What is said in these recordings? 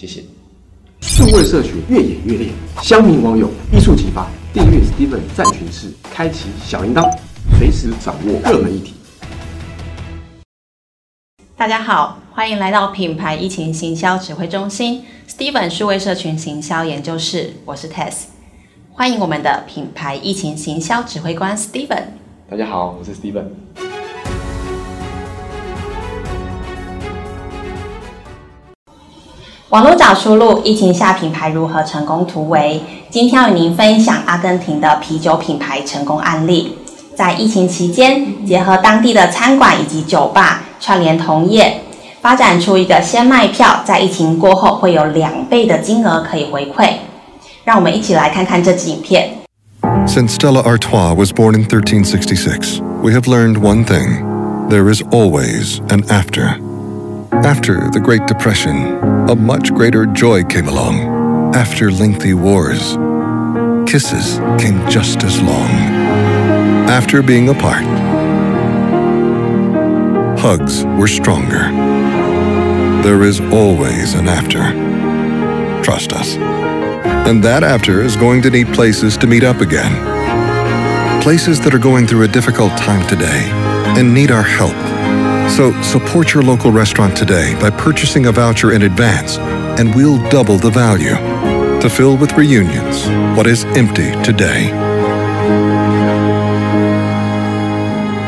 谢谢。数位社群越演越烈，乡民网友一触即发。订阅 Steven 战群室，开启小铃铛，随时掌握热门议题。大家好，欢迎来到品牌疫情行销指挥中心 Steven 数位社群行销研究室，我是 Tess。欢迎我们的品牌疫情行销指挥官 Steven。大家好，我是 Steven。网络找出路，疫情下品牌如何成功突围？今天要与您分享阿根廷的啤酒品牌成功案例。在疫情期间，结合当地的餐馆以及酒吧串联同业，发展出一个先卖票，在疫情过后会有两倍的金额可以回馈。让我们一起来看看这支影片。Since Stella Artois was born in 1366, we have learned one thing: there is always an after. After the Great Depression, a much greater joy came along. After lengthy wars, kisses came just as long. After being apart, hugs were stronger. There is always an after. Trust us. And that after is going to need places to meet up again. Places that are going through a difficult time today and need our help so support your local restaurant today by purchasing a voucher in advance, and we'll double the value to fill with reunions what is empty today.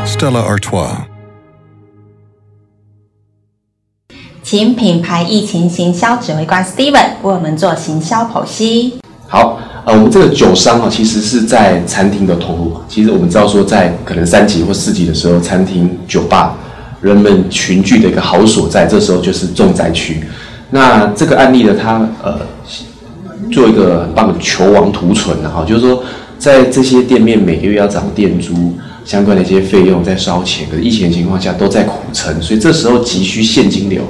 Stella Artois. 请品牌疫情行销指挥官 Steven 为我们做行销剖析。好，呃，我们这个酒商啊，其实是在餐厅的投入。其实我们知道说，在可能三级或四级的时候，餐厅、酒吧 人们群聚的一个好所在，这时候就是重灾区。那这个案例呢，它呃做一个很棒的求亡图存然后就是说在这些店面每个月要涨店租相关的一些费用在烧钱，可是疫情的情况下都在苦撑，所以这时候急需现金流。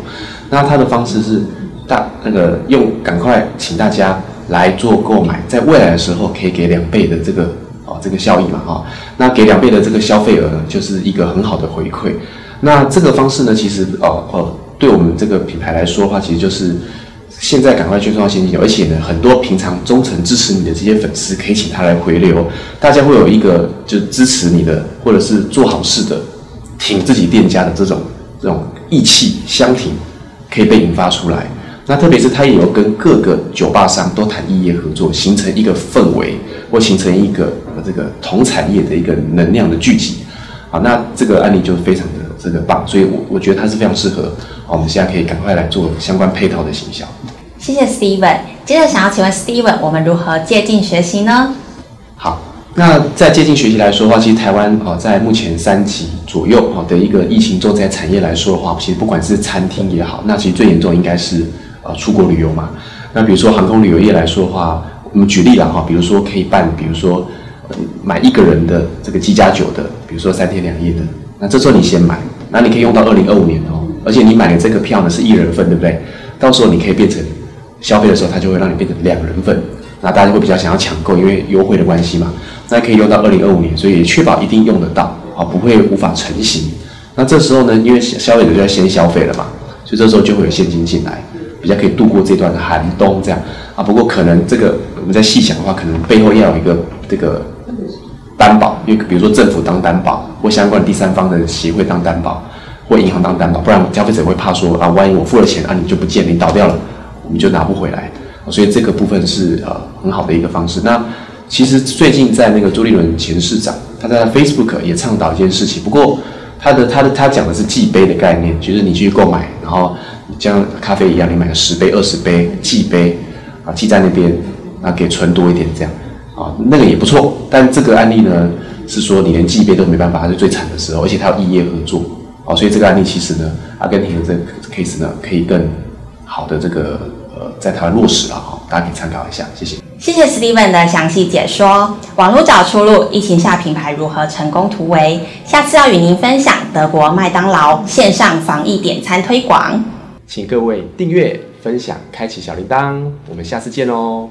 那他的方式是大那个用赶快请大家来做购买，在未来的时候可以给两倍的这个哦这个效益嘛哈。那给两倍的这个消费额呢，就是一个很好的回馈。那这个方式呢，其实哦哦，对我们这个品牌来说的话，其实就是现在赶快去创造现金，而且呢，很多平常忠诚支持你的这些粉丝，可以请他来回流，大家会有一个就支持你的，或者是做好事的，挺自己店家的这种这种义气相挺，可以被引发出来。那特别是他也有跟各个酒吧商都谈异业合作，形成一个氛围，或形成一个这个同产业的一个能量的聚集。好，那这个案例就非常的。这个棒，所以我我觉得它是非常适合。好，我们现在可以赶快来做相关配套的行销。谢谢 Steven。接着想要请问 Steven，我们如何借鉴学习呢？好，那在借鉴学习来说的话，其实台湾哦，在目前三级左右哦的一个疫情重灾产业来说的话，其实不管是餐厅也好，那其实最严重应该是呃出国旅游嘛。那比如说航空旅游业来说的话，我们举例了哈，比如说可以办，比如说买一个人的这个机加酒的，比如说三天两夜的。那这时候你先买，那你可以用到二零二五年哦，而且你买的这个票呢是一人份，对不对？到时候你可以变成消费的时候，它就会让你变成两人份，那大家会比较想要抢购，因为优惠的关系嘛。那可以用到二零二五年，所以确保一定用得到啊，不会无法成型。那这时候呢，因为消费者就要先消费了嘛，所以这时候就会有现金进来，比较可以度过这段寒冬这样啊。不过可能这个我们在细想的话，可能背后要有一个这个担保，因为比如说政府当担保，或相关的第三方的协会当担保，或银行当担保，不然消费者会怕说啊，万一我付了钱啊，你就不见，你倒掉了，我们就拿不回来。所以这个部分是呃很好的一个方式。那其实最近在那个朱立伦前市长，他在 Facebook 也倡导一件事情。不过他的他的他讲的是寄杯的概念，就是你去购买，然后像咖啡一样，你买个十杯、二十杯寄杯啊，寄在那边啊，给存多一点这样啊，那个也不错。但这个案例呢，是说你连寄杯都没办法，它是最惨的时候，而且它要异业合作啊，所以这个案例其实呢，阿根廷的这个 case 呢，可以更好的这个呃。在台湾落实了哈，大家可以参考一下，谢谢。谢谢 Steven 的详细解说。网络找出路，疫情下品牌如何成功突围？下次要与您分享德国麦当劳线上防疫点餐推广。请各位订阅、分享、开启小铃铛，我们下次见哦。